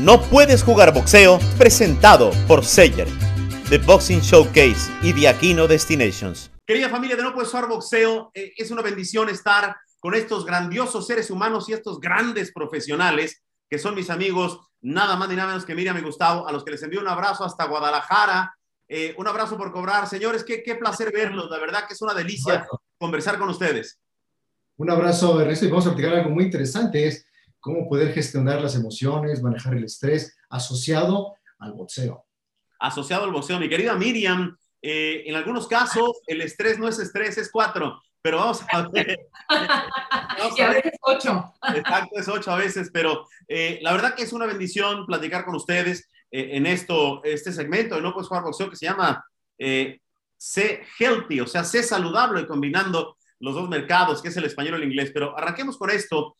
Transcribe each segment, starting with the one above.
No puedes jugar boxeo, presentado por Sayer, The Boxing Showcase y The Aquino Destinations. Querida familia de No Puedes Jugar Boxeo, eh, es una bendición estar con estos grandiosos seres humanos y estos grandes profesionales que son mis amigos, nada más ni nada menos que Miriam y Gustavo, a los que les envío un abrazo hasta Guadalajara. Eh, un abrazo por cobrar. Señores, qué, qué placer verlos. La verdad que es una delicia conversar con ustedes. Un abrazo, Ernesto, y vamos a platicar algo muy interesante, es cómo poder gestionar las emociones, manejar el estrés asociado al boxeo. Asociado al boxeo. Mi querida Miriam, eh, en algunos casos el estrés no es estrés, es cuatro, pero vamos a ver. y a, veces ocho. Exacto, es ocho a veces, pero eh, la verdad que es una bendición platicar con ustedes eh, en esto, este segmento de No Puedes Jugar Boxeo que se llama Sé Healthy, o sea, sé saludable combinando los dos mercados, que es el español y el inglés. Pero arranquemos con esto.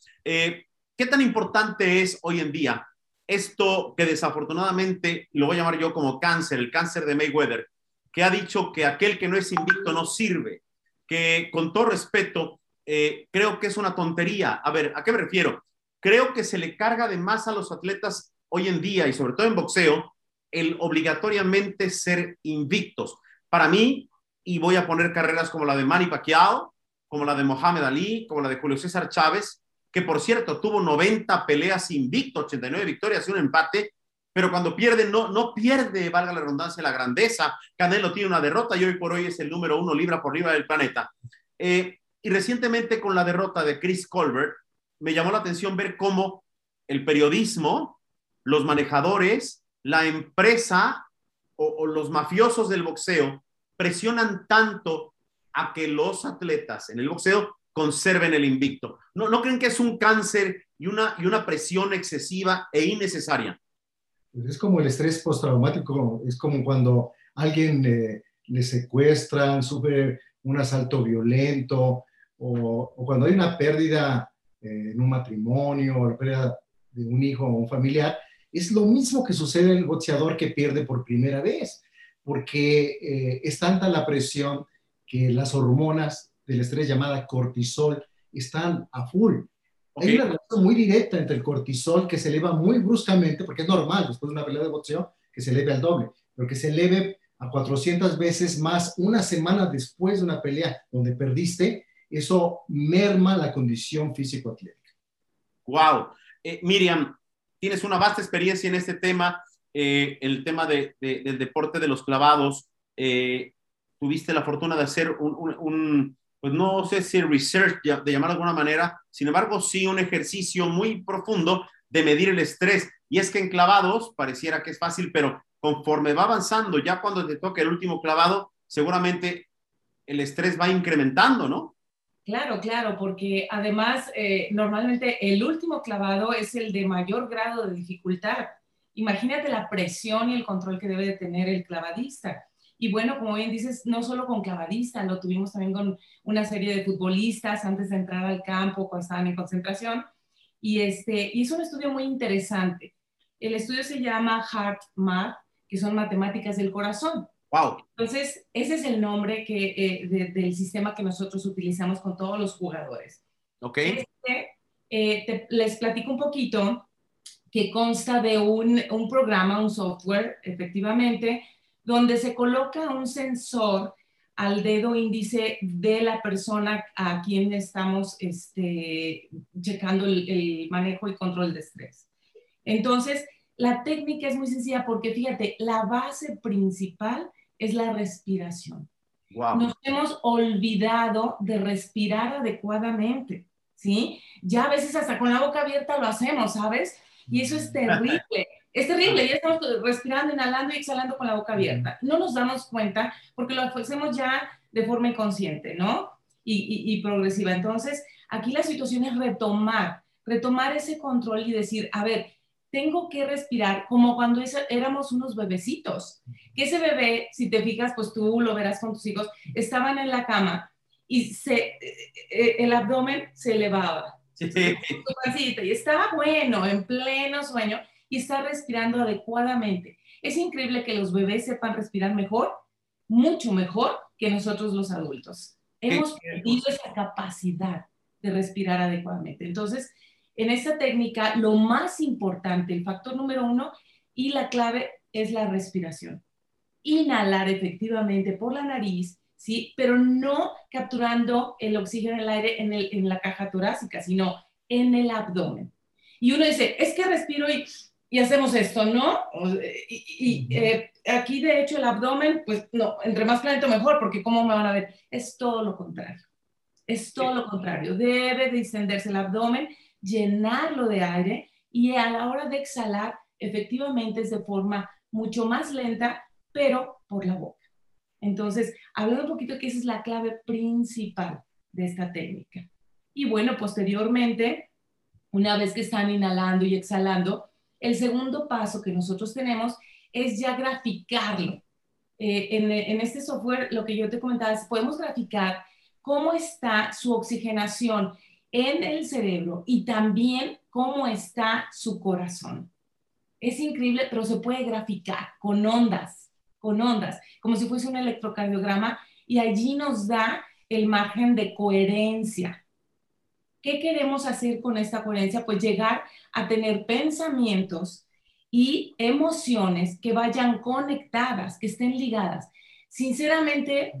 ¿Qué tan importante es hoy en día esto que desafortunadamente lo voy a llamar yo como cáncer, el cáncer de Mayweather, que ha dicho que aquel que no es invicto no sirve? Que con todo respeto, eh, creo que es una tontería. A ver, ¿a qué me refiero? Creo que se le carga de más a los atletas hoy en día y sobre todo en boxeo el obligatoriamente ser invictos. Para mí, y voy a poner carreras como la de Manny Pacquiao, como la de Mohamed Ali, como la de Julio César Chávez, que por cierto tuvo 90 peleas invicto, 89 victorias y un empate, pero cuando pierde, no, no pierde, valga la redundancia, la grandeza. Canelo tiene una derrota y hoy por hoy es el número uno libra por libra del planeta. Eh, y recientemente con la derrota de Chris Colbert, me llamó la atención ver cómo el periodismo, los manejadores, la empresa o, o los mafiosos del boxeo presionan tanto a que los atletas en el boxeo conserven el invicto. ¿No, ¿No creen que es un cáncer y una, y una presión excesiva e innecesaria? Pues es como el estrés postraumático, es como cuando alguien le secuestran, sufre un asalto violento, o, cuando hay una pérdida eh, en un matrimonio, o la pérdida de un hijo o un familiar, es lo mismo que sucede el boxeador que pierde por primera vez, porque eh, es tanta la presión que las hormonas del estrés llamada cortisol están a full. Hay una relación muy directa entre el cortisol que se eleva muy bruscamente, porque es normal después de una pelea de boxeo que se eleve al doble, pero que se eleve a 400 veces más una semana después de una pelea donde perdiste, eso merma la condición físico-atlética. Wow. Eh, Miriam, tienes una vasta experiencia en este tema, eh, el tema de, del deporte de los clavados. Eh, tuviste la fortuna de hacer un pues no sé si research, de llamar de alguna manera, sin embargo, sí un ejercicio muy profundo de medir el estrés. Y es que en clavados pareciera que es fácil, pero conforme va avanzando, ya cuando te toque el último clavado, seguramente el estrés va incrementando, ¿no? Claro, claro, porque además eh, normalmente el último clavado es el de mayor grado de dificultad. Imagínate la presión y el control que debe de tener el clavadista. Y bueno, como bien dices, no solo con clavadistas, lo tuvimos también con una serie de futbolistas antes de entrar al campo, cuando estaban en concentración. Y, este, y es un estudio muy interesante. El estudio se llama Heart Math, que son matemáticas del corazón. Wow. Entonces, ese es el nombre que, eh, del sistema que nosotros utilizamos con todos los jugadores. Ok. Este, eh, les platico un poquito que consta de un, un programa, un software, efectivamente, donde se coloca un sensor al dedo índice de la persona a quien estamos este, checando el, manejo y control de estrés. Entonces, la técnica es muy sencilla porque fíjate, la base principal es la respiración. Nos hemos olvidado de respirar adecuadamente, ¿sí? Ya a veces hasta con la boca abierta lo hacemos, ¿sabes? Y eso es terrible. Es terrible, ya estamos respirando, inhalando y exhalando con la boca abierta. No nos damos cuenta porque lo hacemos ya de forma inconsciente, ¿no? Y, progresiva. Entonces, aquí la situación es retomar, retomar ese control y decir, a ver, tengo que respirar como cuando éramos unos bebecitos. Que ese bebé, si te fijas, pues tú lo verás con tus hijos, estaban en la cama y se, eh, eh, el abdomen se elevaba. Sí. Y estaba bueno, en pleno sueño y está respirando adecuadamente. Es increíble que los bebés sepan respirar mejor, mucho mejor que nosotros los adultos. Hemos perdido esa capacidad de respirar adecuadamente. Entonces, en esta técnica lo más importante, el factor número uno y la clave es la respiración. Inhalar efectivamente por la nariz, ¿sí? Pero no capturando el oxígeno en el aire en, en la caja torácica, sino en el abdomen. Y uno dice, es que respiro y, y hacemos esto, ¿no? Y, eh, aquí, de hecho, el abdomen, pues no, entre más planito mejor, porque ¿cómo me van a ver? Es todo lo contrario. Es todo lo contrario. Debe distenderse el abdomen, llenarlo de aire y a la hora de exhalar, efectivamente es de forma mucho más lenta, pero por la boca. Entonces, hablando un poquito que esa es la clave principal de esta técnica. Y bueno, posteriormente, una vez que están inhalando y exhalando, el segundo paso que nosotros tenemos es ya graficarlo. Eh, en, este software, lo que yo te comentaba es, podemos graficar cómo está su oxigenación en el cerebro y también cómo está su corazón. Es increíble, pero se puede graficar con ondas, con ondas, como si fuese un electrocardiograma y allí nos da el margen de coherencia. ¿Qué queremos hacer con esta coherencia? Pues llegar a tener pensamientos y emociones que vayan conectadas, que estén ligadas. Sinceramente,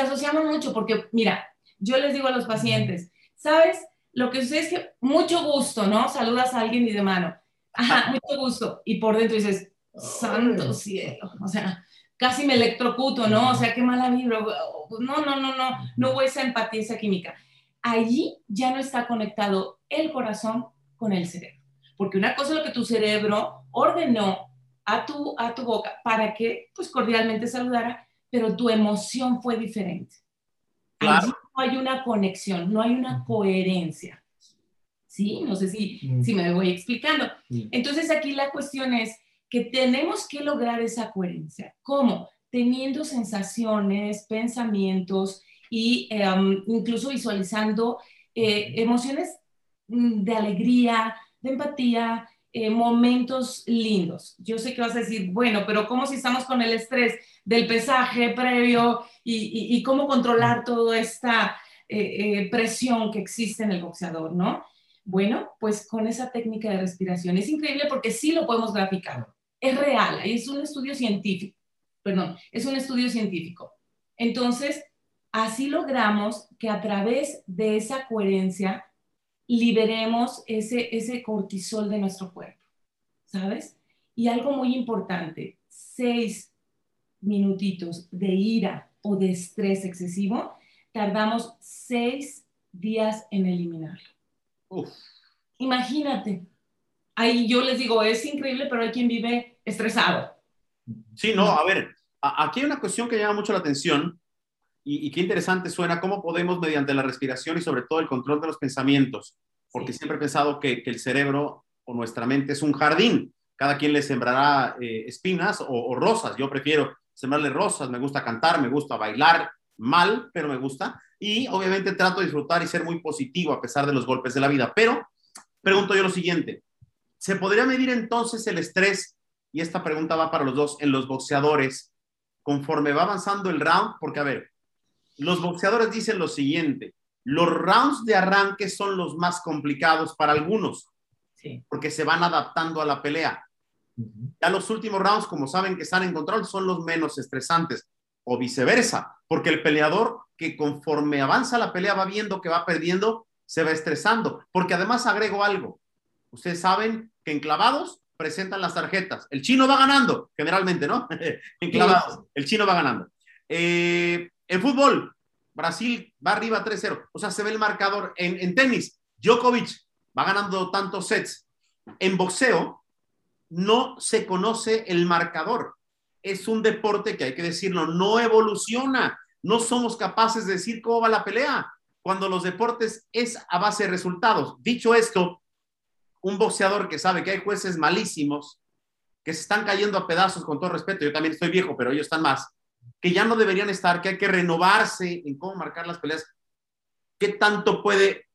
asociamos mucho porque, mira, yo les digo a los pacientes, ¿sabes? Lo que sucede es que mucho gusto, ¿no? Saludas a alguien y de mano, ajá, mucho gusto. Y por dentro dices, santo cielo, o sea, casi me electrocuto, ¿no? O sea, qué mala vibra. No, no, no, no, no hubo esa empatía, esa química allí ya no está conectado el corazón con el cerebro. Porque una cosa es lo que tu cerebro ordenó a tu, a tu boca para que pues cordialmente saludara, pero tu emoción fue diferente. Allí no hay una conexión, no hay una coherencia. ¿Sí? No sé si, si me voy explicando. Entonces aquí la cuestión es que tenemos que lograr esa coherencia. ¿Cómo? Teniendo sensaciones, pensamientos, y em, incluso visualizando eh, emociones mm, de alegría, de empatía, eh, momentos lindos. Yo sé que vas a decir, bueno, pero ¿cómo si estamos con el estrés del pesaje previo y, cómo controlar toda esta eh, presión que existe en el boxeador, ¿no? Bueno, pues con esa técnica de respiración es increíble porque sí lo podemos graficar. Es real, es un estudio científico, perdón, es un estudio científico. Entonces, Así logramos que a través de esa coherencia liberemos ese, ese cortisol de nuestro cuerpo, ¿sabes? Y algo muy importante, seis minutitos de ira o de estrés excesivo, tardamos seis días en eliminarlo. Imagínate. Ahí yo les digo, es increíble, pero hay quien vive estresado. Sí, no, a ver, aquí hay una cuestión que llama mucho la atención y, qué interesante suena cómo podemos, mediante la respiración y sobre todo el control de los pensamientos, porque siempre he pensado que, el cerebro o nuestra mente es un jardín. Cada quien le sembrará eh, espinas o, rosas. Yo prefiero sembrarle rosas. Me gusta cantar, me gusta bailar mal, pero me gusta. Y obviamente trato de disfrutar y ser muy positivo a pesar de los golpes de la vida. Pero pregunto yo lo siguiente. ¿Se podría medir entonces el estrés? Y esta pregunta va para los dos, en los boxeadores, conforme va avanzando el round, porque a ver, los boxeadores dicen lo siguiente, los rounds de arranque son los más complicados para algunos, porque se van adaptando a la pelea. Ya los últimos rounds, como saben que están en control, son los menos estresantes, o viceversa, porque el peleador que conforme avanza la pelea va viendo que va perdiendo, se va estresando, porque además agrego algo. Ustedes saben que en clavados presentan las tarjetas. El chino va ganando, generalmente, ¿no? en clavados, el chino va ganando. Eh, en fútbol, Brasil va arriba 3-0. O sea, se ve el marcador. En, tenis, Djokovic va ganando tantos sets. En boxeo, no se conoce el marcador. Es un deporte que hay que decirlo, no evoluciona. No somos capaces de decir cómo va la pelea cuando los deportes es a base de resultados. Dicho esto, un boxeador que sabe que hay jueces malísimos, que se están cayendo a pedazos con todo respeto, yo también estoy viejo, pero ellos están más, que ya no deberían estar, que hay que renovarse en cómo marcar las peleas. ¿Qué tanto puede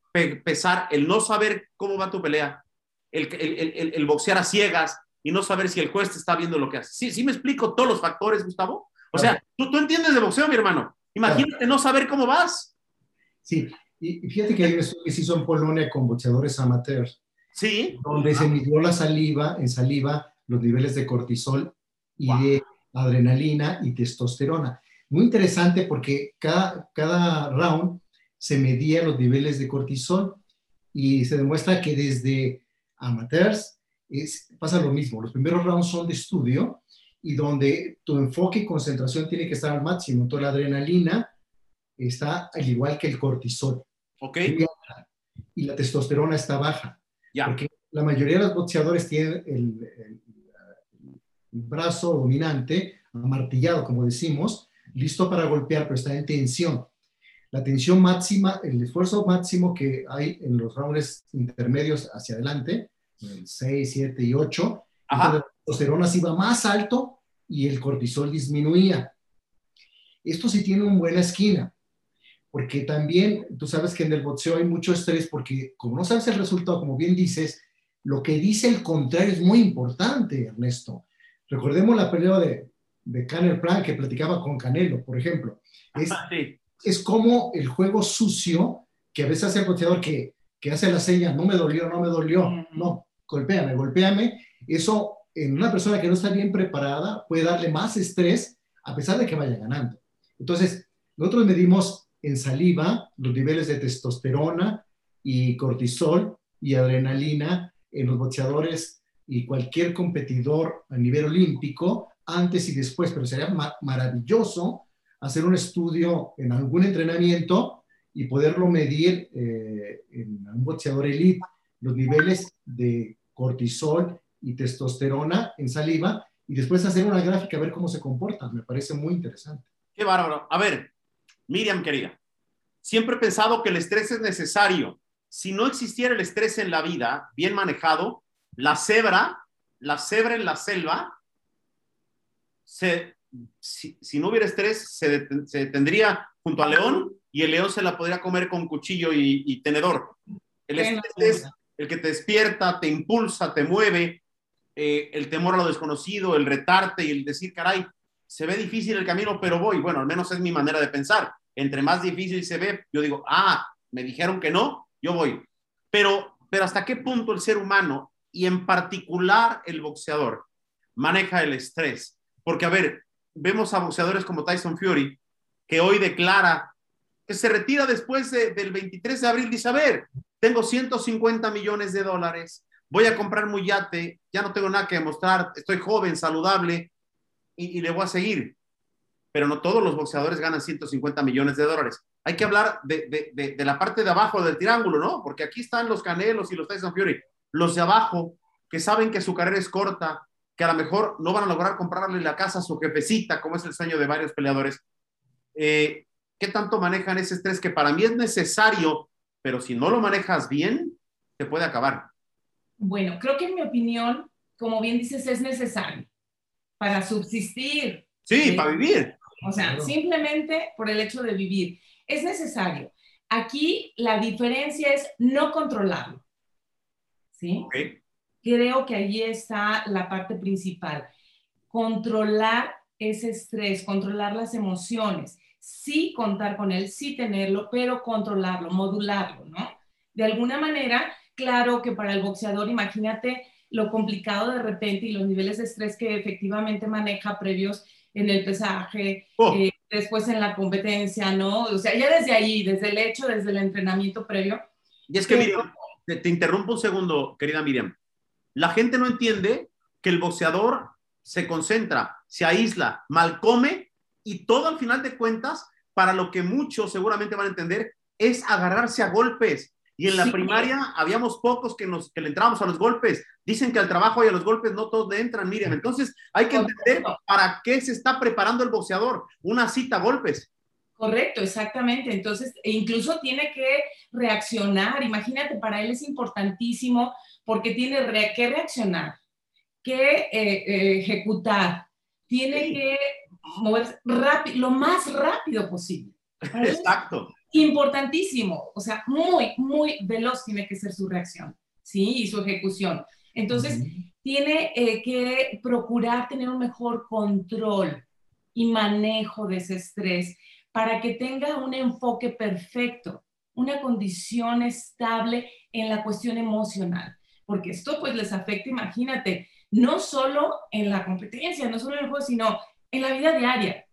pesar el no saber cómo va tu pelea, el, el, el, boxear a ciegas y no saber si el juez te está viendo lo que hace? Sí, sí me explico todos los factores, Gustavo. O sea, tú, tú entiendes de boxeo, mi hermano. Imagínate no saber cómo vas. Sí, y fíjate que hay un estudio que se hizo en Polonia con boxeadores amateurs. Sí. Donde se midió la saliva, en saliva, los niveles de cortisol y de adrenalina y testosterona. Muy interesante porque cada, cada round se medía los niveles de cortisol y se demuestra que desde amateurs es, pasa lo mismo. Los primeros rounds son de estudio y donde tu enfoque y concentración tiene que estar al máximo. Toda la adrenalina está al igual que el cortisol. Ok. Y la testosterona está baja. Ya. Porque la mayoría de los boxeadores tienen el brazo dominante, amartillado, como decimos, listo para golpear, pero está en tensión. La tensión máxima, el esfuerzo máximo que hay en los rounds intermedios hacia adelante, el 6, 7 y 8, Ajá. entonces la testosterona se iba más alto y el cortisol disminuía. Esto sí tiene una buena esquina, porque también tú sabes que en el boxeo hay mucho estrés, porque como no sabes el resultado, como bien dices, lo que dice el contrario es muy importante, Ernesto. Recordemos la pelea de, de Canelo Plan que platicaba con Canelo, por ejemplo. Es, Sí. es como el juego sucio que a veces hace el boxeador que, que hace la seña, no me dolió, no me dolió, no, golpéame, golpéame. Eso en una persona que no está bien preparada puede darle más estrés a pesar de que vaya ganando. Entonces, nosotros medimos en saliva los niveles de testosterona y cortisol y adrenalina en los boxeadores y cualquier competidor a nivel olímpico antes y después, pero sería ma- maravilloso hacer un estudio en algún entrenamiento y poderlo medir eh, en un boxeador elite, los niveles de cortisol y testosterona en saliva y después hacer una gráfica a ver cómo se comportan. Me parece muy interesante. Qué bárbaro. A ver, Miriam, querida, siempre he pensado que el estrés es necesario. Si no existiera el estrés en la vida, bien manejado, la cebra, la cebra en la selva, se, si, si no hubiera estrés, se, deten- se detendría junto al león y el león se la podría comer con cuchillo y, y tenedor. El estrés es el que te despierta, te impulsa, te mueve, eh, el temor a lo desconocido, el retarte y el decir, caray, se ve difícil el camino, pero voy. Bueno, al menos es mi manera de pensar. Entre más difícil se ve, yo digo, ah, me dijeron que no, yo voy. Pero, pero hasta qué punto el ser humano y en particular el boxeador maneja el estrés. Porque, a ver, vemos a boxeadores como Tyson Fury, que hoy declara que se retira después de- del 23 de abril. Dice, a ver, tengo 150 millones de dólares, voy a comprar muy yate, ya no tengo nada que demostrar, estoy joven, saludable y, y le voy a seguir. Pero no todos los boxeadores ganan 150 millones de dólares. Hay que hablar de, de- de- la parte de abajo del triángulo, ¿no? Porque aquí están los Canelos y los Tyson Fury. Los de abajo, que saben que su carrera es corta, que a lo mejor no van a lograr comprarle la casa a su jefecita, como es el sueño de varios peleadores. Eh, ¿Qué tanto manejan ese estrés que para mí es necesario, pero si no lo manejas bien, te puede acabar? Bueno, creo que en mi opinión, como bien dices, es necesario para subsistir. Sí, Sí. para vivir. O sea, Claro. simplemente por el hecho de vivir. Es necesario. Aquí la diferencia es no controlarlo. ¿Sí? Ok. Creo que allí está la parte principal. Controlar ese estrés, controlar las emociones. Sí contar con él, sí tenerlo, pero controlarlo, modularlo, ¿no? De alguna manera, claro que para el boxeador, imagínate lo complicado de repente y los niveles de estrés que efectivamente maneja previos en el pesaje, Oh, eh, después en la competencia, ¿no? O sea, ya desde ahí, desde el hecho, desde el entrenamiento previo. y es que, pero- Miriam, te, te interrumpo un segundo, querida Miriam. La gente no entiende que el boxeador se concentra, se aísla, mal come y todo al final de cuentas, para lo que muchos seguramente van a entender, es agarrarse a golpes. Y en la Sí. primaria habíamos pocos que, nos, que le entramos a los golpes. Dicen que al trabajo y a los golpes no todos le entran, Miriam. Entonces hay que entender para qué se está preparando el boxeador. Una cita a golpes. Correcto, exactamente. Entonces, e incluso tiene que reaccionar. Imagínate, para él es importantísimo porque tiene re- que reaccionar, que eh, eh, ejecutar, tiene Sí. que moverse rápido, lo más rápido posible. Exacto. importantísimo, o sea, muy, muy veloz tiene que ser su reacción, ¿sí? Y su ejecución. Entonces, tiene eh, que procurar tener un mejor control y manejo de ese estrés para que tenga un enfoque perfecto, una condición estable en la cuestión emocional. porque esto pues les afecta, imagínate, no solo en la competencia, no solo en el juego, sino en la vida diaria,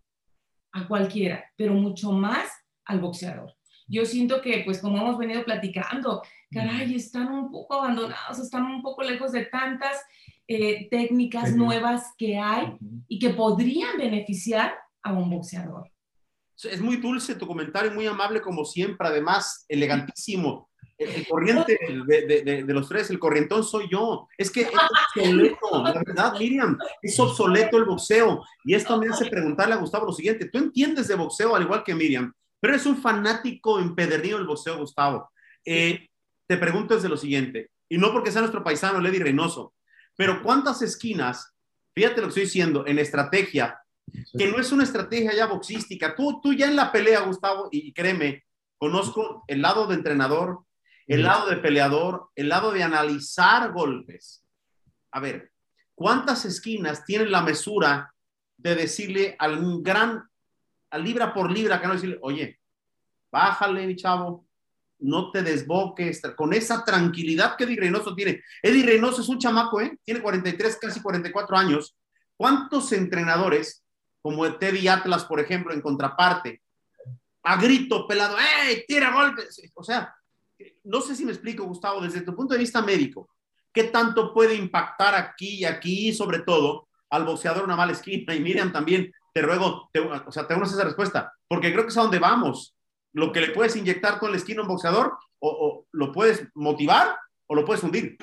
a cualquiera, pero mucho más al boxeador. Yo siento que, pues como hemos venido platicando, caray, están un poco abandonados, están un poco lejos de tantas eh, técnicas nuevas que hay y que podrían beneficiar a un boxeador. Es muy dulce tu comentario, muy amable como siempre, además elegantísimo. El, corriente de, de, los tres, el corrientón soy yo. Es que es obsoleto, la verdad, Miriam, es obsoleto el boxeo. Y esto me hace preguntarle a Gustavo lo siguiente: ¿tú entiendes de boxeo al igual que Miriam? Pero eres un fanático empedernido del boxeo, Gustavo. Eh, te pregunto desde lo siguiente, y no porque sea nuestro paisano, Lady Reynoso, pero ¿cuántas esquinas, fíjate lo que estoy diciendo, en estrategia, que no es una estrategia ya boxística? Tú, tú ya en la pelea, Gustavo, y créeme, conozco el lado de entrenador, el lado de peleador, el lado de analizar golpes. A ver, ¿cuántas esquinas tienen la mesura de decirle al gran, al libra por libra, que no decirle, oye, bájale, mi chavo, no te desboques, con esa tranquilidad que Eddie Reynoso tiene. Eddie Reynoso es un chamaco, ¿eh? Tiene 43, casi 44 años. ¿Cuántos entrenadores, como Teddy Atlas, por ejemplo, en contraparte, a grito pelado, ¡ey, tira golpes! O sea, no sé si me explico, Gustavo, desde tu punto de vista médico, ¿qué tanto puede impactar aquí y aquí, sobre todo, al boxeador una mala esquina? Y Miriam también, te ruego, o sea, tenemos esa respuesta, porque creo que es a donde vamos. Lo que le puedes inyectar con la esquina a un boxeador, o, lo puedes motivar o lo puedes hundir.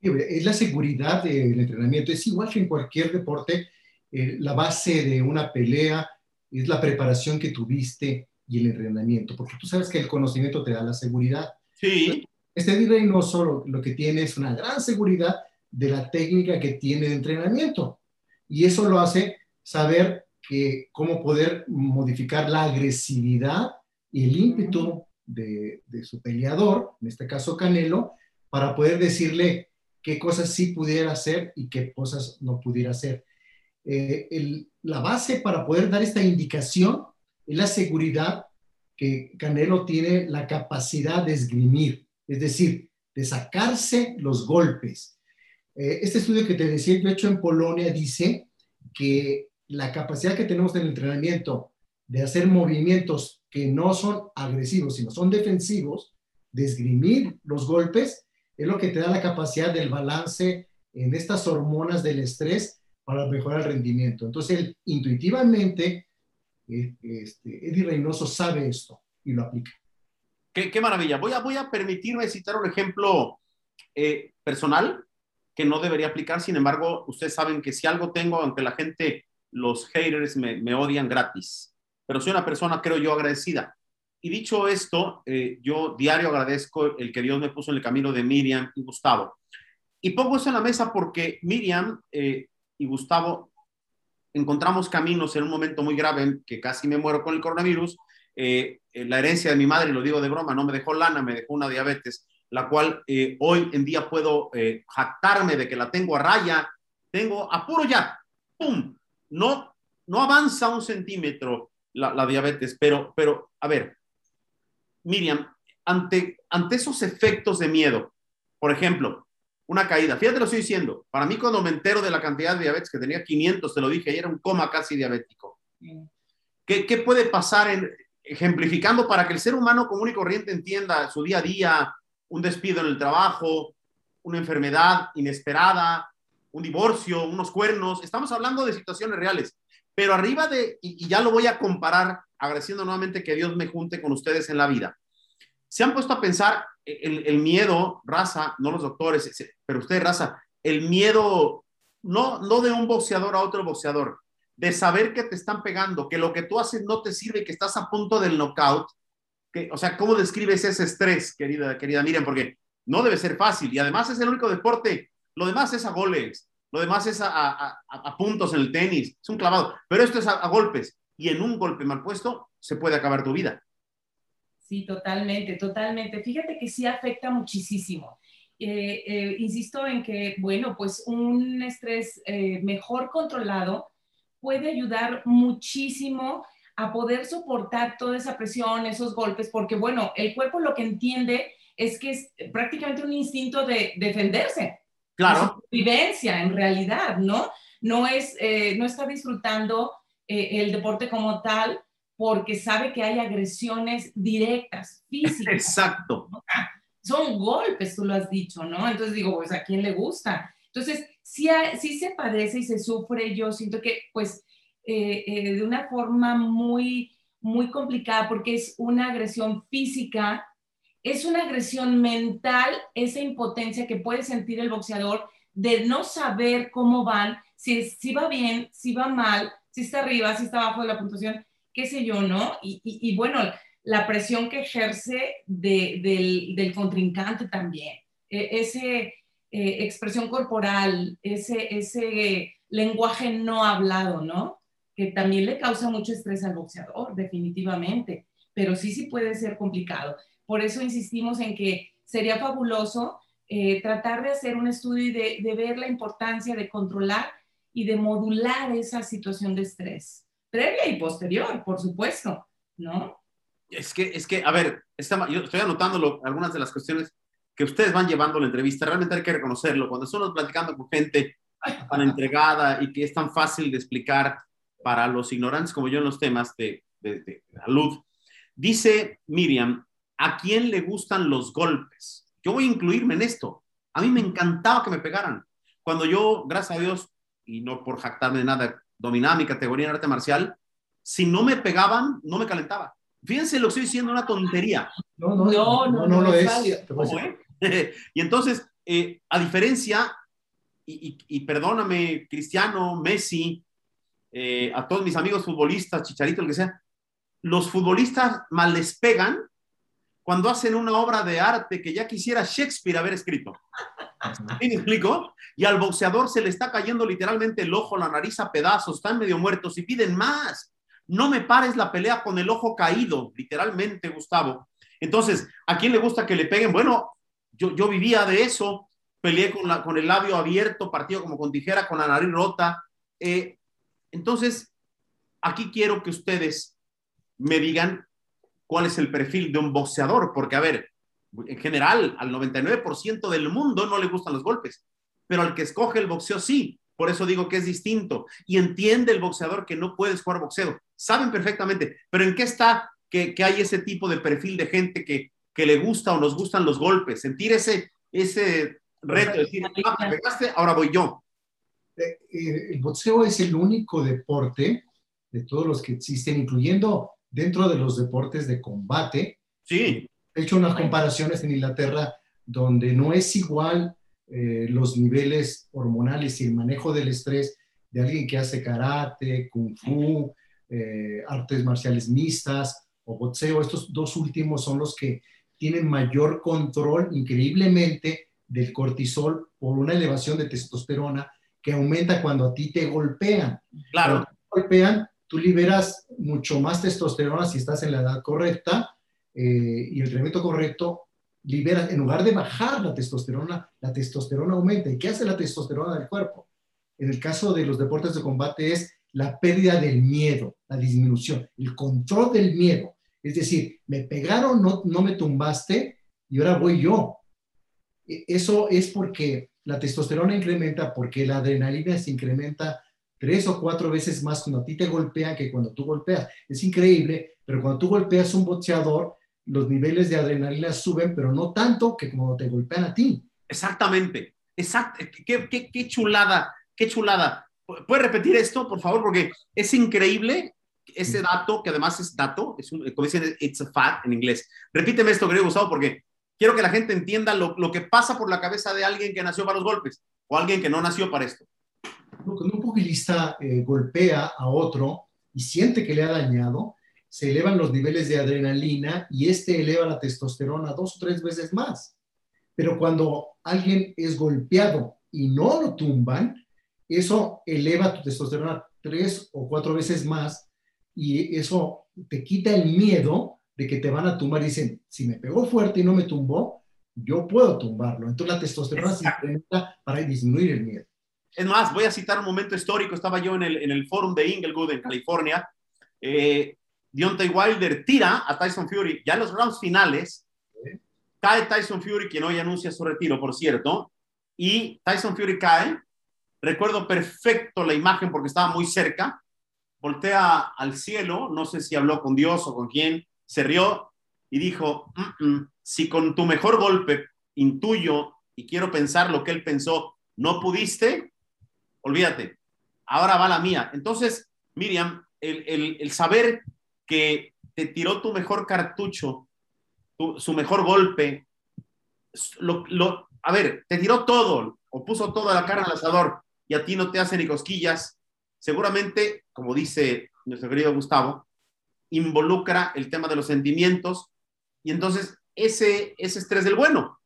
Es la seguridad del entrenamiento. Es igual que en cualquier deporte, eh, la base de una pelea es la preparación que tuviste y el entrenamiento, porque tú sabes que el conocimiento te da la seguridad. Sí. Este virrey no solo lo que tiene es una gran seguridad de la técnica que tiene de entrenamiento, y eso lo hace saber que cómo poder modificar la agresividad y el ímpetu de, de su peleador, en este caso Canelo, para poder decirle qué cosas sí pudiera hacer y qué cosas no pudiera hacer. Eh, la base para poder dar esta indicación es la seguridad que Canelo tiene la capacidad de esgrimir, es decir, de sacarse los golpes. Eh, este estudio que te decía hecho en Polonia dice que la capacidad que tenemos en el entrenamiento de hacer movimientos que no son agresivos, sino son defensivos, de esgrimir los golpes, es lo que te da la capacidad del balance en estas hormonas del estrés para mejorar el rendimiento. Entonces, intuitivamente, este, Eddie Reynoso sabe esto y lo aplica. Qué, maravilla. Voy a, voy a permitirme citar un ejemplo eh, personal que no debería aplicar. Sin embargo, ustedes saben que si algo tengo, aunque la gente, los haters me, odian gratis, pero soy una persona, creo yo, agradecida. Y dicho esto, eh, yo diario agradezco el que Dios me puso en el camino de Miriam y Gustavo. Y pongo eso en la mesa porque Miriam eh, y Gustavo encontramos caminos en un momento muy grave que casi me muero con el coronavirus. Eh, eh, la herencia de mi madre, lo digo de broma, no me dejó lana, me dejó una diabetes, la cual eh, hoy en día puedo jactarme de que la tengo a raya, tengo apuro ya, ¡pum! No, no avanza un centímetro la, la diabetes, pero, pero, a ver, Miriam, ante, ante esos efectos de miedo, por ejemplo, una caída. Fíjate lo estoy diciendo. Para mí, cuando me entero de la cantidad de diabetes que tenía 500, te lo dije, era un coma casi diabético. ¿Qué, ¿Qué, puede pasar en, ejemplificando para que el ser humano común y corriente entienda su día a día, un despido en el trabajo, una enfermedad inesperada, un divorcio, unos cuernos? Estamos hablando de situaciones reales. Pero arriba de, y, ya lo voy a comparar, agradeciendo nuevamente que Dios me junte con ustedes en la vida. Se han puesto a pensar el, miedo, raza, no los doctores, pero usted, raza, el miedo, no, no de un boxeador a otro boxeador, de saber que te están pegando, que lo que tú haces no te sirve, que estás a punto del knockout. Que, o sea, ¿cómo describes ese estrés, querida, querida Miriam? Porque no debe ser fácil y además es el único deporte, lo demás es a goles, lo demás es a, a, puntos en el tenis, es un clavado, pero esto es a golpes y en un golpe mal puesto se puede acabar tu vida. Sí, totalmente, totalmente. Fíjate que sí afecta muchísimo. Eh, eh, insisto en que, bueno, pues un estrés eh, mejor controlado puede ayudar muchísimo a poder soportar toda esa presión, esos golpes, porque, bueno, el cuerpo lo que entiende es que es prácticamente un instinto de defenderse. Claro. Vivencia, en realidad, ¿no? No, es, eh, no está disfrutando eh, el deporte como tal porque sabe que hay agresiones directas, físicas. Exacto. Son golpes, tú lo has dicho, ¿no? Entonces digo, pues a quién le gusta. Entonces, sí, sí se padece y se sufre, yo siento que, pues, eh, de una forma muy, muy complicada porque es una agresión física es una agresión mental, esa impotencia que puede sentir el boxeador de no saber cómo van, si, si va bien, si va mal, si está arriba, si está abajo de la puntuación, qué sé yo, ¿no? Y, bueno, la presión que ejerce del, contrincante también, e, esa eh, expresión corporal, ese, ese lenguaje no hablado, ¿no? Que también le causa mucho estrés al boxeador, definitivamente, pero sí, sí puede ser complicado. Por eso insistimos en que sería fabuloso eh, tratar de hacer un estudio y de, ver la importancia de controlar y de modular esa situación de estrés, previa y posterior, por supuesto, ¿no? Es que, es que a ver, yo estoy anotando algunas de las cuestiones que ustedes van llevando la entrevista, realmente hay que reconocerlo, cuando estamos platicando con gente tan entregada y que es tan fácil de explicar para los ignorantes como yo en los temas de, de, de salud. Dice Miriam, ¿A quién le gustan los golpes? Yo voy a incluirme en esto. A mí me encantaba que me pegaran. Cuando yo, gracias a Dios, y no por jactarme de nada, dominaba mi categoría en arte marcial, si no me pegaban, no me calentaba. Fíjense lo que estoy diciendo, una tontería. No, no, no, no, no, lo es. y entonces, eh, a diferencia, y, perdóname, Cristiano, Messi, eh, a todos mis amigos futbolistas, Chicharito, el que sea, los futbolistas mal les pegan cuando hacen una obra de arte que ya quisiera Shakespeare haber escrito. ¿Sí me explico? Y al boxeador se le está cayendo literalmente el ojo, la nariz a pedazos, están medio muertos y piden más. No me pares la pelea con el ojo caído, literalmente, Gustavo. Entonces, ¿a quién le gusta que le peguen? Bueno, yo, yo vivía de eso, peleé con, la, con el labio abierto, partido como con tijera, con la nariz rota. Eh, entonces, aquí quiero que ustedes me digan cuál es el perfil de un boxeador, porque a ver, en general al 99% del mundo no le gustan los golpes, pero al que escoge el boxeo sí, por eso digo que es distinto y entiende el boxeador que no puedes jugar boxeo, saben perfectamente, pero ¿en qué está que, hay ese tipo de perfil de gente que, que le gusta o nos gustan los golpes? Sentir ese, ese reto, decir, ah, pegaste, ahora voy yo. Eh, eh, el boxeo es el único deporte de todos los que existen, incluyendo dentro de los deportes de combate. Sí. He hecho unas comparaciones en Inglaterra donde no es igual eh, los niveles hormonales y el manejo del estrés de alguien que hace karate, kung fu, eh, artes marciales mixtas o boxeo. Estos dos últimos son los que tienen mayor control increíblemente del cortisol por una elevación de testosterona que aumenta cuando a ti te golpean. Claro. te golpean, tú liberas mucho más testosterona si estás en la edad correcta eh, y el tratamiento correcto libera, en lugar de bajar la testosterona, la testosterona aumenta. ¿Y qué hace la testosterona del cuerpo? En el caso de los deportes de combate es la pérdida del miedo, la disminución, el control del miedo. Es decir, me pegaron, no, no me tumbaste y ahora voy yo. E, eso es porque la testosterona incrementa, porque la adrenalina se incrementa tres o cuatro veces más cuando a ti te golpean que cuando tú golpeas. Es increíble, pero cuando tú golpeas un boxeador, los niveles de adrenalina suben, pero no tanto que como te golpean a ti. Exactamente, exacto. Qué, qué, qué chulada, qué chulada. ¿Puedes repetir esto, por favor? Porque es increíble ese dato, que además es dato, es un, como dicen, it's a fact en inglés. Repíteme esto, querido Gustavo, porque quiero que la gente entienda lo, lo que pasa por la cabeza de alguien que nació para los golpes o alguien que no nació para esto cuando un pugilista eh, golpea a otro y siente que le ha dañado, se elevan los niveles de adrenalina y este eleva la testosterona dos o tres veces más. Pero cuando alguien es golpeado y no lo tumban, eso eleva tu testosterona tres o cuatro veces más y eso te quita el miedo de que te van a tumbar. Dicen, si me pegó fuerte y no me tumbó, yo puedo tumbarlo. Entonces la testosterona se incrementa para disminuir el miedo. Es más, voy a citar un momento histórico. Estaba yo en el, en el forum de Inglewood, en California. Eh, Deontay Wilder tira a Tyson Fury ya en los rounds finales cae Tyson Fury, quien hoy anuncia su retiro, por cierto, y Tyson Fury cae. Recuerdo perfecto la imagen porque estaba muy cerca. Voltea al cielo, no sé si habló con Dios o con quién, se rió y dijo, si con tu mejor golpe intuyo y quiero pensar lo que él pensó, no pudiste, olvídate, ahora va la mía. Entonces, Miriam, el, saber que te tiró tu mejor cartucho, su mejor golpe, lo, a ver, te tiró todo o puso toda la carne al asador y a ti no te hace ni cosquillas, seguramente, como dice nuestro querido Gustavo, involucra el tema de los sentimientos y entonces ese, ese estrés del bueno.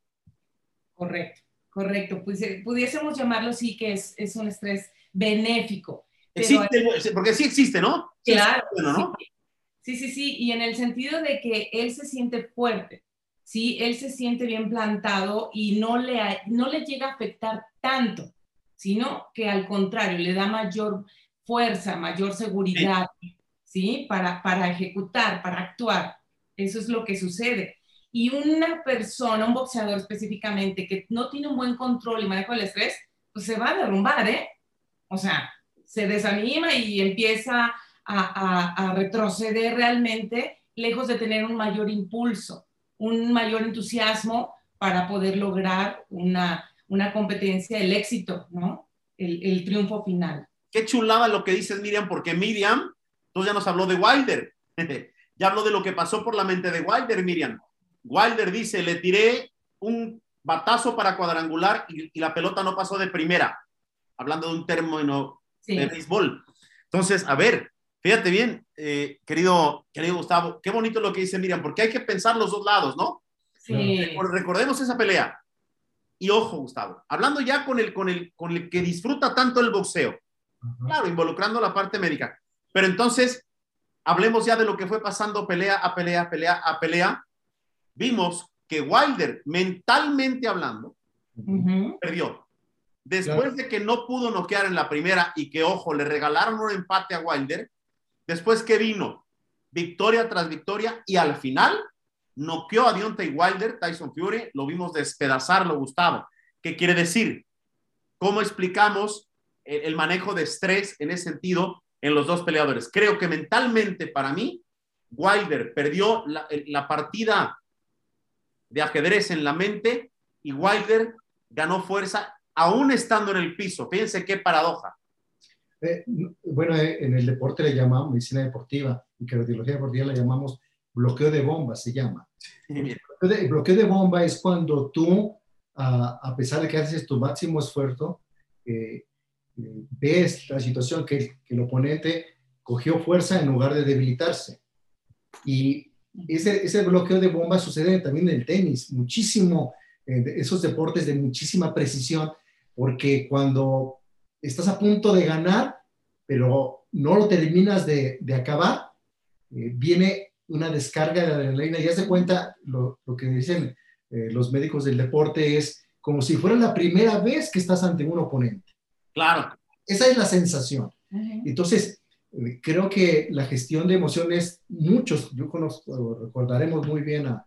Correcto, correcto. Pues, eh, pudiésemos llamarlo sí que es, es un estrés benéfico. Existe, porque sí existe, ¿no? Claro. Sí, sí, sí, y en el sentido de que él se siente fuerte, ¿sí? Él se siente bien plantado y no le, no le llega a afectar tanto, sino que al contrario, le da mayor fuerza, mayor seguridad, ¿sí? Para, para ejecutar, para actuar. Eso es lo que sucede. Y una persona, un boxeador específicamente, que no tiene un buen control y manejo del estrés, pues se va a derrumbar, ¿eh? O sea, se desanima y empieza a, a, retroceder realmente, lejos de tener un mayor impulso, un mayor entusiasmo para poder lograr una, una competencia, el éxito, ¿no? El, el, triunfo final. Qué chulada lo que dices, Miriam, porque Miriam, tú ya nos habló de Wilder, ya habló de lo que pasó por la mente de Wilder, Miriam. Wilder dice, le tiré un batazo para cuadrangular y, y la pelota no pasó de primera, hablando de un término de béisbol. Entonces, a ver, fíjate bien, eh, querido, querido Gustavo, qué bonito lo que dice Miriam, porque hay que pensar los dos lados, ¿no? Sí. Recordemos esa pelea. Y ojo, Gustavo, hablando ya con el, con el, con el que disfruta tanto el boxeo, claro, involucrando la parte médica, pero entonces, hablemos ya de lo que fue pasando pelea a pelea, pelea a pelea. Vimos que Wilder, mentalmente hablando, perdió. Después de que no pudo noquear en la primera y que, ojo, le regalaron un empate a Wilder, después que vino victoria tras victoria y al final noqueó a Deontay Wilder, Tyson Fury, lo vimos despedazarlo, Gustavo. ¿Qué quiere decir? ¿Cómo explicamos el, manejo de estrés en ese sentido en los dos peleadores? Creo que mentalmente para mí, Wilder perdió la, la partida de ajedrez en la mente y Wilder ganó fuerza aún estando en el piso. Fíjense qué paradoja. Eh, bueno, eh, en el deporte le llamamos medicina deportiva y cardiología deportiva le llamamos bloqueo de bomba, se llama. el bloqueo de bomba es cuando tú, a pesar de que haces tu máximo esfuerzo, eh, ves la situación que, que, el oponente cogió fuerza en lugar de debilitarse. Y ese, ese bloqueo de bomba sucede también en el tenis, muchísimo, esos deportes de muchísima precisión porque cuando estás a punto de ganar, pero no lo terminas de, de acabar, eh, viene una descarga de adrenalina. Ya se cuenta lo, lo que dicen eh, los médicos del deporte es como si fuera la primera vez que estás ante un oponente. Claro. Esa es la sensación. Entonces, eh, creo que la gestión de emociones, muchos, yo conozco, recordaremos muy bien a,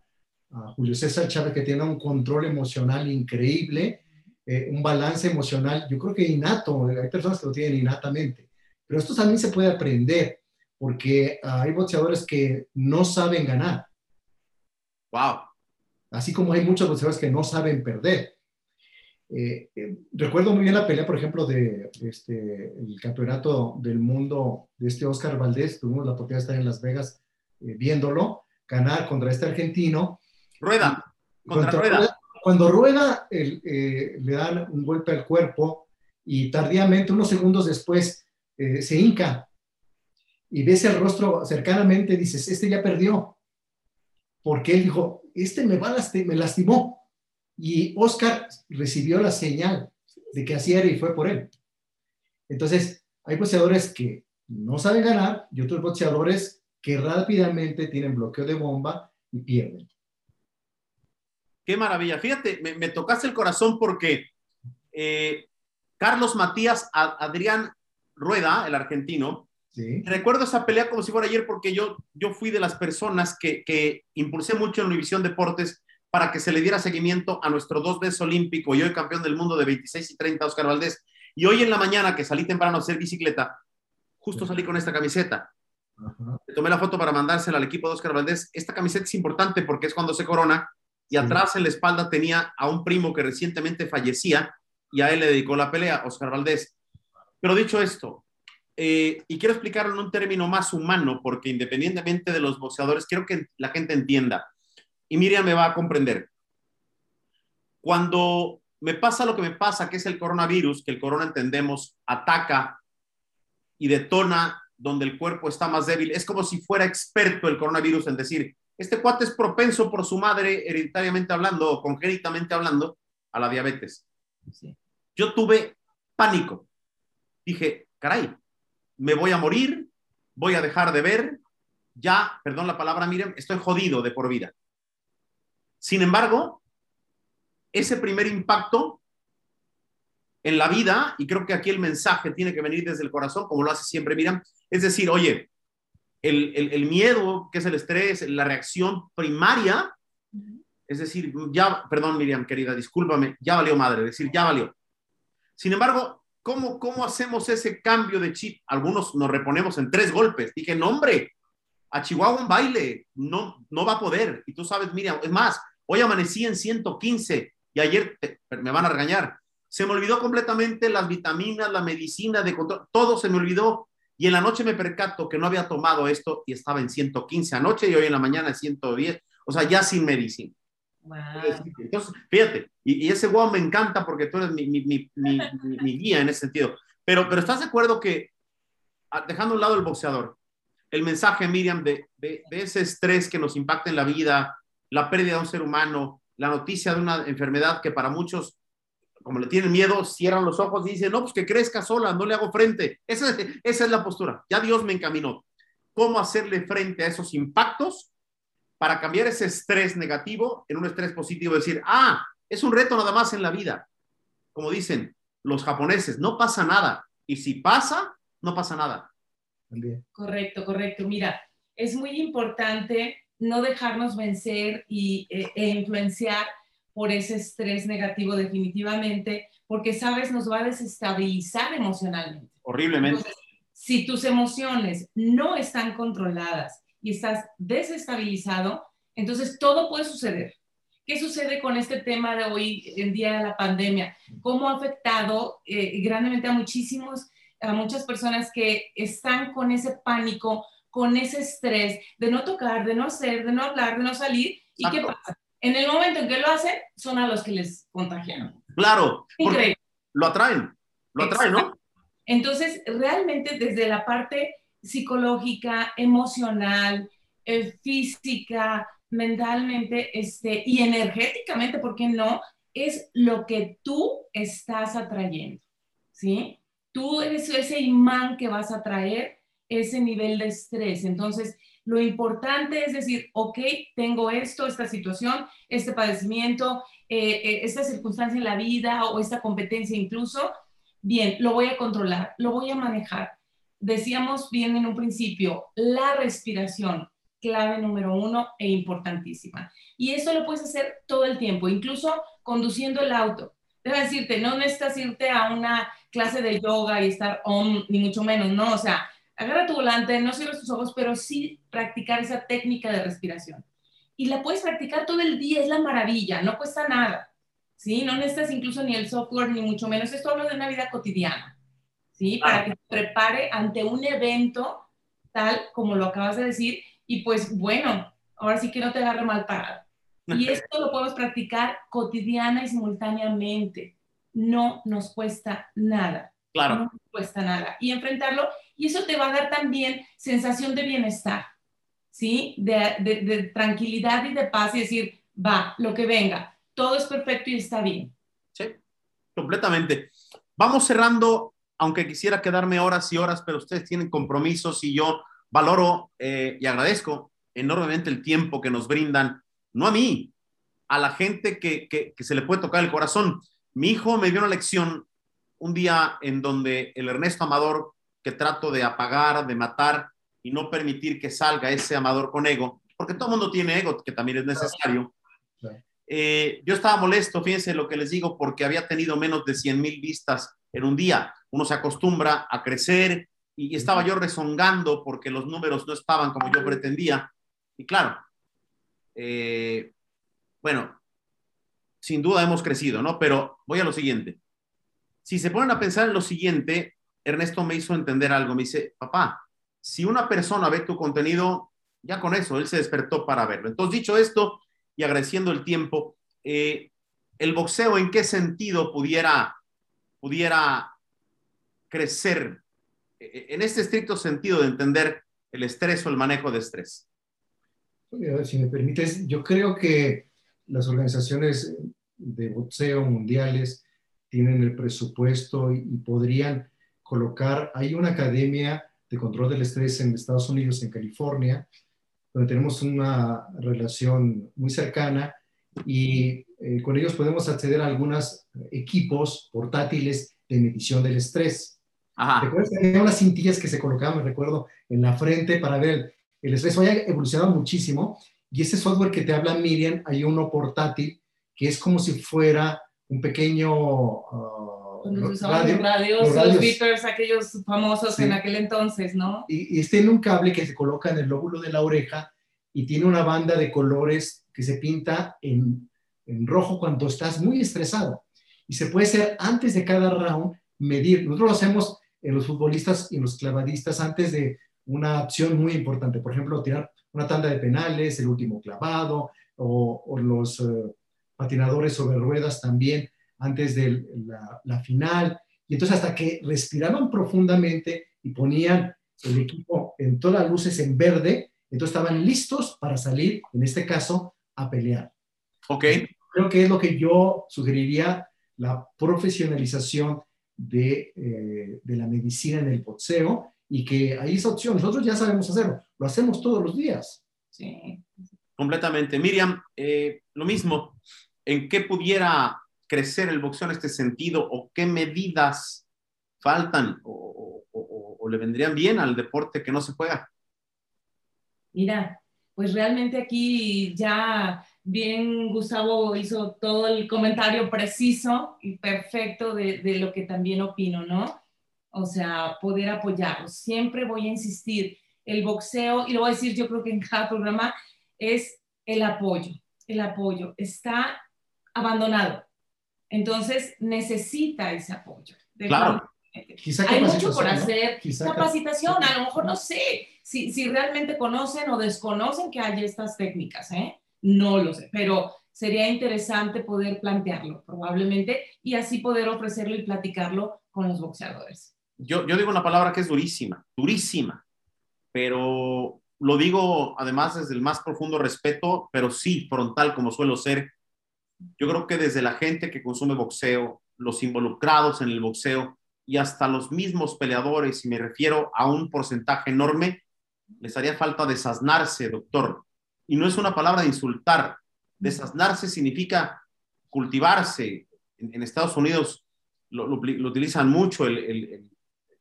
a Julio César Chávez, que tiene un control emocional increíble eh, un balance emocional, yo creo que innato, hay personas que lo tienen innatamente, pero esto también se puede aprender, porque hay boxeadores que no saben ganar. Wow. Así como hay muchos boxeadores que no saben perder. Eh, eh, recuerdo muy bien la pelea, por ejemplo, de este, el campeonato del mundo de este Oscar Valdés. Tuvimos la oportunidad de estar en Las Vegas viéndolo, ganar contra este argentino. Rueda, contra, Rueda. Cuando rueda, eh, le dan un golpe al cuerpo y tardíamente, unos segundos después, eh, se hinca y ves el rostro cercanamente, dices, este ya perdió. Porque él dijo, este me, va me lastimó. Y Oscar recibió la señal de que así era y fue por él. Entonces, hay boxeadores que no saben ganar y otros boxeadores que rápidamente tienen bloqueo de bomba y pierden. Qué maravilla. Fíjate, me, tocaste el corazón porque eh, Carlos Matías Adrián Rueda, el argentino, recuerdo esa pelea como si fuera ayer porque yo, yo fui de las personas que, que impulsé mucho en Univisión Deportes para que se le diera seguimiento a nuestro dos veces olímpico y hoy campeón del mundo de 26 y 30, Oscar Valdés. Y hoy en la mañana que salí temprano a hacer bicicleta, justo salí con esta camiseta. Le tomé la foto para mandársela al equipo de Oscar Valdés. Esta camiseta es importante porque es cuando se corona y atrás en la espalda tenía a un primo que recientemente fallecía y a él le dedicó la pelea, Oscar Valdés. Pero dicho esto, eh, y quiero explicarlo en un término más humano, porque independientemente de los boxeadores, quiero que la gente entienda, y Miriam me va a comprender. Cuando me pasa lo que me pasa, que es el coronavirus, que el corona entendemos, ataca y detona donde el cuerpo está más débil, es como si fuera experto el coronavirus en decir, este cuate es propenso por su madre, hereditariamente hablando o congénitamente hablando, a la diabetes. Yo tuve pánico. Dije, caray, me voy a morir, voy a dejar de ver, ya, perdón la palabra, miren, estoy jodido de por vida. Sin embargo, ese primer impacto en la vida, y creo que aquí el mensaje tiene que venir desde el corazón, como lo hace siempre Miriam, es decir, oye, el, miedo, que es el estrés, la reacción primaria, es decir, ya, perdón Miriam, querida, discúlpame, ya valió madre, es decir, ya valió. Sin embargo, ¿cómo, ¿cómo hacemos ese cambio de chip? Algunos nos reponemos en tres golpes. Dije, no hombre, a Chihuahua un baile, no, no va a poder. Y tú sabes, Miriam, es más, hoy amanecí en 115 y ayer me van a regañar. Se me olvidó completamente las vitaminas, la medicina de control, todo se me olvidó y en la noche me percato que no había tomado esto y estaba en 115 anoche y hoy en la mañana en 110, o sea, ya sin medicina. Entonces, fíjate, y, ese wow me encanta porque tú eres mi, mi, mi, mi, guía en ese sentido. Pero, pero ¿estás de acuerdo que, dejando a un lado el boxeador, el mensaje, Miriam, de, de, de, ese estrés que nos impacta en la vida, la pérdida de un ser humano, la noticia de una enfermedad que para muchos como le tienen miedo, cierran los ojos y dicen, no, pues que crezca sola, no le hago frente. Esa, esa es la postura. Ya Dios me encaminó. ¿Cómo hacerle frente a esos impactos para cambiar ese estrés negativo en un estrés positivo? Decir, ah, es un reto nada más en la vida. Como dicen los japoneses, no pasa nada. Y si pasa, no pasa nada. Correcto, correcto. Mira, es muy importante no dejarnos vencer y, eh, e influenciar por ese estrés negativo definitivamente, porque, sabes, nos va a desestabilizar emocionalmente. Horriblemente. si tus emociones no están controladas y estás desestabilizado, entonces todo puede suceder. ¿Qué sucede con este tema de hoy en día de la pandemia? ¿Cómo ha afectado eh, grandemente a muchísimos, a muchas personas que están con ese pánico, con ese estrés de no tocar, de no hacer, de no hablar, de no salir? ¿Y qué pasa? en el momento en que lo hacen, son a los que les contagian. Claro, porque lo atraen, lo atraen, ¿no? Entonces, realmente desde la parte psicológica, emocional, eh, física, mentalmente este, y energéticamente, ¿por qué no? Es lo que tú estás atrayendo, ¿sí? Tú eres ese imán que vas a atraer ese nivel de estrés. Entonces, lo importante es decir, ok, tengo esto, esta situación, este padecimiento, eh, eh, esta circunstancia en la vida o esta competencia incluso. Bien, lo voy a controlar, lo voy a manejar. Decíamos bien en un principio, la respiración, clave número uno e importantísima. Y eso lo puedes hacer todo el tiempo, incluso conduciendo el auto. Debo decirte, no necesitas irte a una clase de yoga y estar on, ni mucho menos, no, o sea, agarra tu volante, no cierres tus ojos, pero sí practicar esa técnica de respiración. Y la puedes practicar todo el día, es la maravilla, no cuesta nada. ¿Sí? No necesitas incluso ni el software, ni mucho menos. Esto hablo de una vida cotidiana. ¿Sí? Para que te prepare ante un evento tal como lo acabas de decir. Y pues bueno, ahora sí que no te agarre mal parado. Y esto lo podemos practicar cotidiana y simultáneamente. No nos cuesta nada. Claro. No nos cuesta nada. Y enfrentarlo y eso te va a dar también sensación de bienestar, ¿sí? De, tranquilidad y de paz y decir, va, lo que venga, todo es perfecto y está bien. Sí, completamente. Vamos cerrando, aunque quisiera quedarme horas y horas, pero ustedes tienen compromisos y yo valoro eh, y agradezco enormemente el tiempo que nos brindan, no a mí, a la gente que, que, que, se le puede tocar el corazón. Mi hijo me dio una lección un día en donde el Ernesto Amador que trato de apagar, de matar y no permitir que salga ese amador con ego, porque todo el mundo tiene ego, que también es necesario. Eh, yo estaba molesto, fíjense lo que les digo, porque había tenido menos de 100 mil vistas en un día. Uno se acostumbra a crecer y, estaba yo rezongando porque los números no estaban como yo pretendía. Y claro, eh, bueno, sin duda hemos crecido, ¿no? Pero voy a lo siguiente. Si se ponen a pensar en lo siguiente, Ernesto me hizo entender algo. Me dice, papá, si una persona ve tu contenido, ya con eso, él se despertó para verlo. Entonces, dicho esto, y agradeciendo el tiempo, eh, el boxeo en qué sentido pudiera, pudiera crecer e, e, en este estricto sentido de entender el estrés o el manejo de estrés. Si me permites, yo creo que las organizaciones de boxeo mundiales tienen el presupuesto y, podrían colocar, hay una academia de control del estrés en Estados Unidos, en California, donde tenemos una relación muy cercana y eh, con ellos podemos acceder a algunos equipos portátiles de medición del estrés. Ajá. ¿Recuerdas había unas cintillas que se colocaban, me recuerdo, en la frente para ver el, estrés? Hoy ha evolucionado muchísimo y ese software que te habla Miriam, hay uno portátil que es como si fuera un pequeño... Uh, cuando se usaban los radios, los, beepers, aquellos famosos en aquel entonces, ¿no? Y, y este en un cable que se coloca en el lóbulo de la oreja y tiene una banda de colores que se pinta en, en rojo cuando estás muy estresado. Y se puede hacer antes de cada round, medir. Nosotros lo hacemos en los futbolistas y en los clavadistas antes de una acción muy importante. Por ejemplo, tirar una tanda de penales, el último clavado, o, o los uh, patinadores sobre ruedas también antes de la, final. Y entonces hasta que respiraban profundamente y ponían el equipo en todas las luces en verde, entonces estaban listos para salir, en este caso, a pelear. Ok. Creo que es lo que yo sugeriría, la profesionalización de, eh, de la medicina en el boxeo y que hay esa opción. Nosotros ya sabemos hacerlo, lo hacemos todos los días. Sí. Completamente. Miriam, eh, lo mismo, ¿en qué pudiera crecer el boxeo en este sentido o qué medidas faltan o, le vendrían bien al deporte que no se juega? Mira, pues realmente aquí ya bien Gustavo hizo todo el comentario preciso y perfecto de, de lo que también opino, ¿no? O sea, poder apoyarlos. Siempre voy a insistir, el boxeo, y lo voy a decir yo creo que en cada programa, es el apoyo. El apoyo está abandonado. Entonces, necesita ese apoyo. Claro. Hay mucho por hacer. capacitación, a lo mejor no sé si, si, realmente conocen o desconocen que hay estas técnicas, ¿eh? No lo sé, pero sería interesante poder plantearlo probablemente y así poder ofrecerlo y platicarlo con los boxeadores. Yo, yo digo una palabra que es durísima, durísima, pero lo digo además desde el más profundo respeto, pero sí frontal como suelo ser yo creo que desde la gente que consume boxeo, los involucrados en el boxeo y hasta los mismos peleadores, y me refiero a un porcentaje enorme, les haría falta desasnarse, doctor. Y no es una palabra de insultar. Desasnarse significa cultivarse. En, Estados Unidos lo, utilizan mucho, el,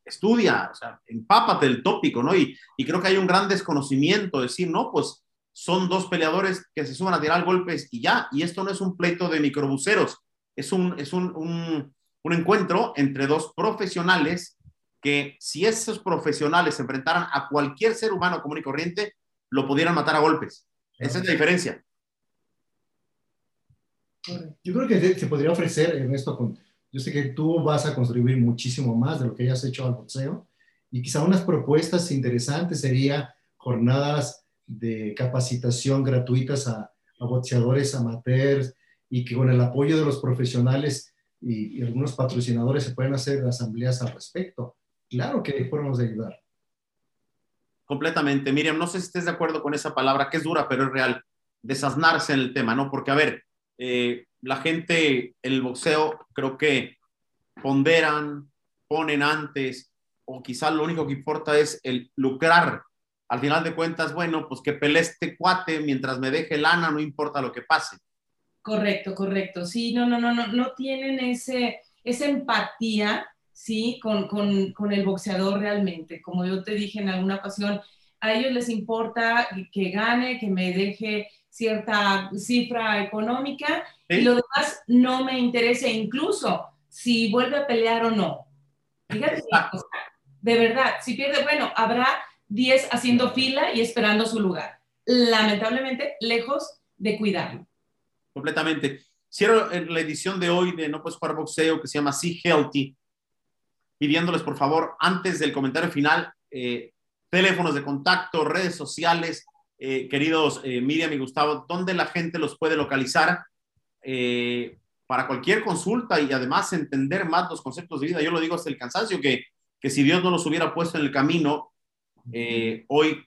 estudia, o sea, empápate del tópico, ¿no? Y, y creo que hay un gran desconocimiento, decir, no, pues son dos peleadores que se suman a tirar golpes y ya, y esto no es un pleito de microbuceros, es un, es un, un, un encuentro entre dos profesionales que si esos profesionales se enfrentaran a cualquier ser humano común y corriente, lo pudieran matar a golpes. Esa es la diferencia. Yo creo que se podría ofrecer en esto, con, yo sé que tú vas a contribuir muchísimo más de lo que hayas hecho al boxeo, y quizá unas propuestas interesantes sería jornadas de capacitación gratuitas a, boxeadores amateurs y que con el apoyo de los profesionales y, algunos patrocinadores se pueden hacer asambleas al respecto. Claro que podemos ayudar. Completamente. Miriam, no sé si estés de acuerdo con esa palabra, que es dura, pero es real, desasnarse en el tema, ¿no? Porque, a ver, eh, la gente, el boxeo, creo que ponderan, ponen antes, o quizá lo único que importa es el lucrar al final de cuentas, bueno, pues que pelee este cuate mientras me deje lana, no importa lo que pase. Correcto, correcto. Sí, no, no, no, no, no tienen ese, esa empatía, sí, con, con, con el boxeador realmente. Como yo te dije en alguna ocasión, a ellos les importa que gane, que me deje cierta cifra económica y lo demás no me interesa, incluso si vuelve a pelear o no. Fíjate, de verdad, si pierde, bueno, habrá 10 haciendo fila y esperando su lugar. Lamentablemente, lejos de cuidarlo. Completamente. Cierro la edición de hoy de No Puedes Jugar Boxeo que se llama See Healthy, pidiéndoles por favor, antes del comentario final, eh, teléfonos de contacto, redes sociales, eh, queridos eh, Miriam y Gustavo, ¿dónde la gente los puede localizar para cualquier consulta y además entender más los conceptos de vida? Yo lo digo hasta el cansancio, que, que si Dios no los hubiera puesto en el camino, hoy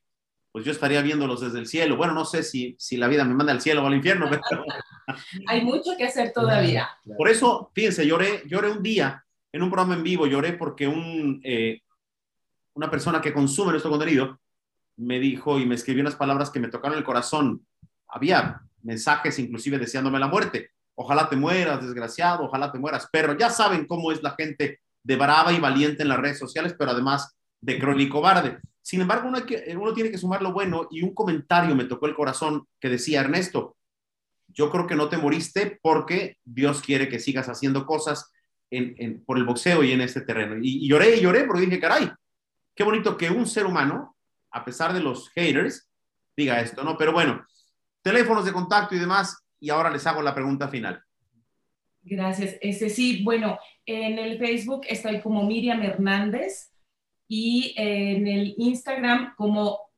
pues yo estaría viéndolos desde el cielo. Bueno, no sé si, si la vida me manda al cielo o al infierno, pero... Hay mucho que hacer todavía. Por eso, fíjense, lloré, lloré un día en un programa en vivo, lloré porque un, eh, una persona que consume nuestro contenido me dijo y me escribió unas palabras que me tocaron el corazón. Había mensajes inclusive deseándome la muerte. Ojalá te mueras, desgraciado, ojalá te mueras, perro. Ya saben cómo es la gente de brava y valiente en las redes sociales, pero además de crónico barde. Sin embargo, uno tiene que sumar lo bueno y un comentario me tocó el corazón que decía, Ernesto, yo creo que no te moriste porque Dios quiere que sigas haciendo cosas por el boxeo y en este terreno. Y, lloré y lloré porque dije, caray, qué bonito que un ser humano, a pesar de los haters, diga esto, ¿no? Pero bueno, teléfonos de contacto y demás, y ahora les hago la pregunta final. Gracias. Ese sí, bueno, en el Facebook estoy como Miriam Hernández y en el Instagram como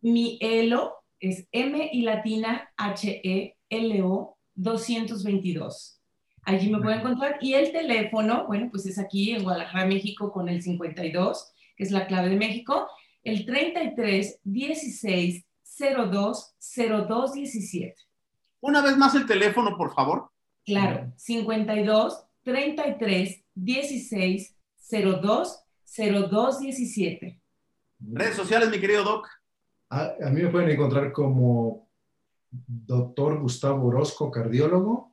mi Elo, es M y latina H E L O 222. Allí me pueden encontrar. Y el teléfono, bueno, pues es aquí en Guadalajara, México, con el 52, que es la clave de México, el 33 16 02 02 17. Una vez más el teléfono, por favor. Claro, 52 33 16 02 02 17. Redes sociales, mi querido Doc. A, a mí me pueden encontrar como doctor Gustavo Orozco, cardiólogo,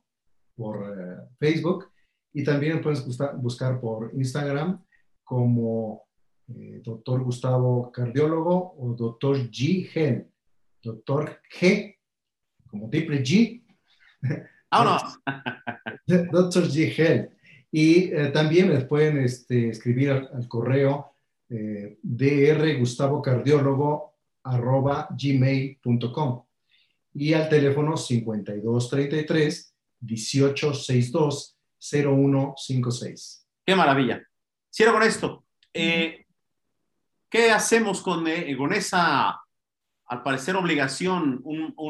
por eh, Facebook y también puedes buscar por Instagram como eh, doctor Gustavo Cardiólogo o doctor G. Gen. Doctor G, como triple G. ¡Vámonos! doctor G. Gen. Y eh, también les pueden este, escribir al, correo eh, drgustavocardiólogo arroba gmail.com y al teléfono 5233 1862-0156. Qué maravilla. Cierro con esto. Eh, ¿Qué hacemos con, eh, con, esa, al parecer, obligación,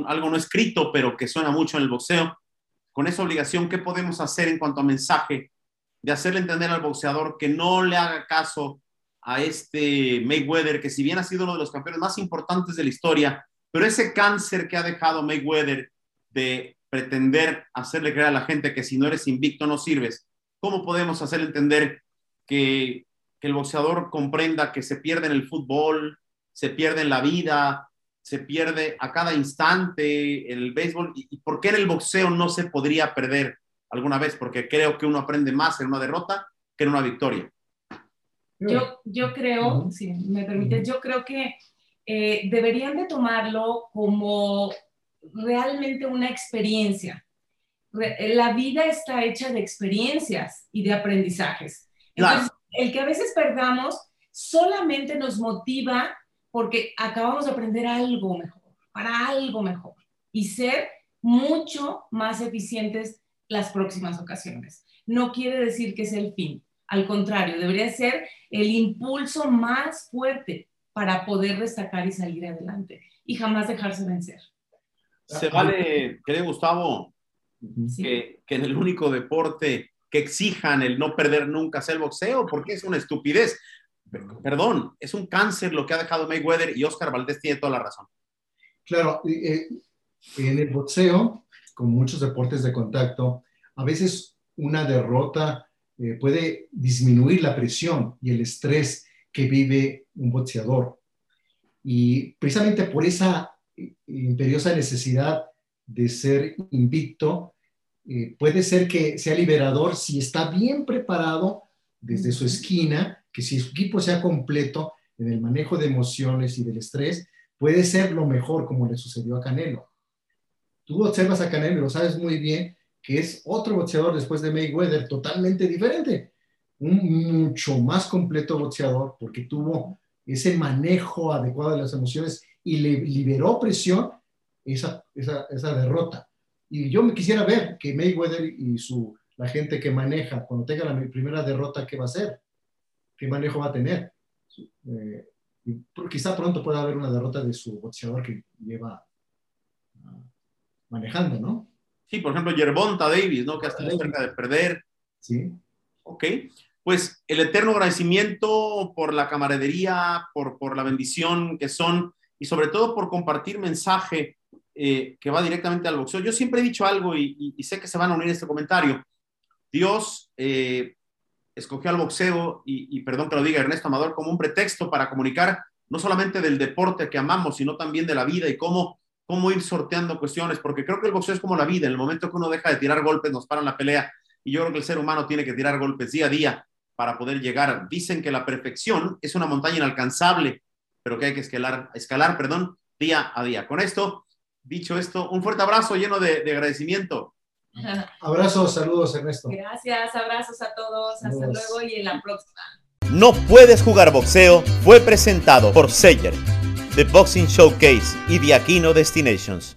algo no escrito, pero que suena mucho en el boxeo? Con esa obligación, ¿qué podemos hacer en cuanto a mensaje de hacerle entender al boxeador que no le haga caso a este Mayweather, que si bien ha sido uno de los campeones más importantes de la historia, pero ese cáncer que ha dejado Mayweather de pretender hacerle creer a la gente que si no eres invicto no sirves, ¿cómo podemos hacerle entender que, el boxeador comprenda que se pierde en el fútbol, se pierde en la vida, se pierde a cada instante en el béisbol? ¿Y, por qué en el boxeo no se podría perder alguna vez? Porque creo que uno aprende más en una derrota que en una victoria. Yo, yo creo, si me permite, yo creo que eh, deberían de tomarlo como realmente una experiencia. La vida está hecha de experiencias y de aprendizajes. Entonces, el que a veces perdamos solamente nos motiva porque acabamos de aprender algo mejor, para algo mejor y ser mucho más eficientes las próximas ocasiones. No quiere decir que es el fin, al contrario, debería ser el impulso más fuerte para poder destacar y salir adelante y jamás dejarse vencer. Se vale, querido Gustavo, que, en el único deporte que exijan el no perder nunca sea el boxeo, porque es una estupidez. Perdón, es un cáncer lo que ha dejado Mayweather y Oscar Valdés tiene toda la razón. Claro, eh, en el boxeo, con muchos deportes de contacto, a veces una derrota eh, puede disminuir la presión y el estrés que vive un boxeador. Y precisamente por esa imperiosa necesidad de ser invicto, eh, puede ser que sea liberador si está bien preparado desde su esquina, que si su equipo sea completo en el manejo de emociones y del estrés, puede ser lo mejor como le sucedió a Canelo. Tú observas a Canelo y lo sabes muy bien, que es otro boxeador después de Mayweather, totalmente diferente. Un mucho más completo boxeador porque tuvo ese manejo adecuado de las emociones y le liberó presión esa, esa, esa derrota. Y yo me quisiera ver que Mayweather y su, la gente que maneja, cuando tenga la primera derrota, ¿qué va a hacer? ¿Qué manejo va a tener? Eh, quizá pronto pueda haber una derrota de su boxeador que lleva uh, manejando, ¿no? Sí, por ejemplo, Yerbonta Davis, ¿no? Que ha estado cerca de perder. Sí. Ok. Pues el eterno agradecimiento por la camaradería, por, por la bendición que son y sobre todo por compartir mensaje eh, que va directamente al boxeo. Yo siempre he dicho algo y, sé que se van a unir a este comentario. Dios eh, escogió al boxeo y, y, perdón que lo diga Ernesto Amador, como un pretexto para comunicar no solamente del deporte que amamos, sino también de la vida y cómo, cómo ir sorteando cuestiones, porque creo que el boxeo es como la vida, en el momento que uno deja de tirar golpes, nos paran la pelea y yo creo que el ser humano tiene que tirar golpes día a día para poder llegar. Dicen que la perfección es una montaña inalcanzable, pero que hay que escalar, escalar perdón, día a día. Con esto, dicho esto, un fuerte abrazo lleno de, de agradecimiento. Abrazos, saludos Ernesto. Gracias, abrazos a todos, hasta luego y en la próxima. No puedes jugar boxeo fue presentado por Seller, The Boxing Showcase y The Aquino Destinations.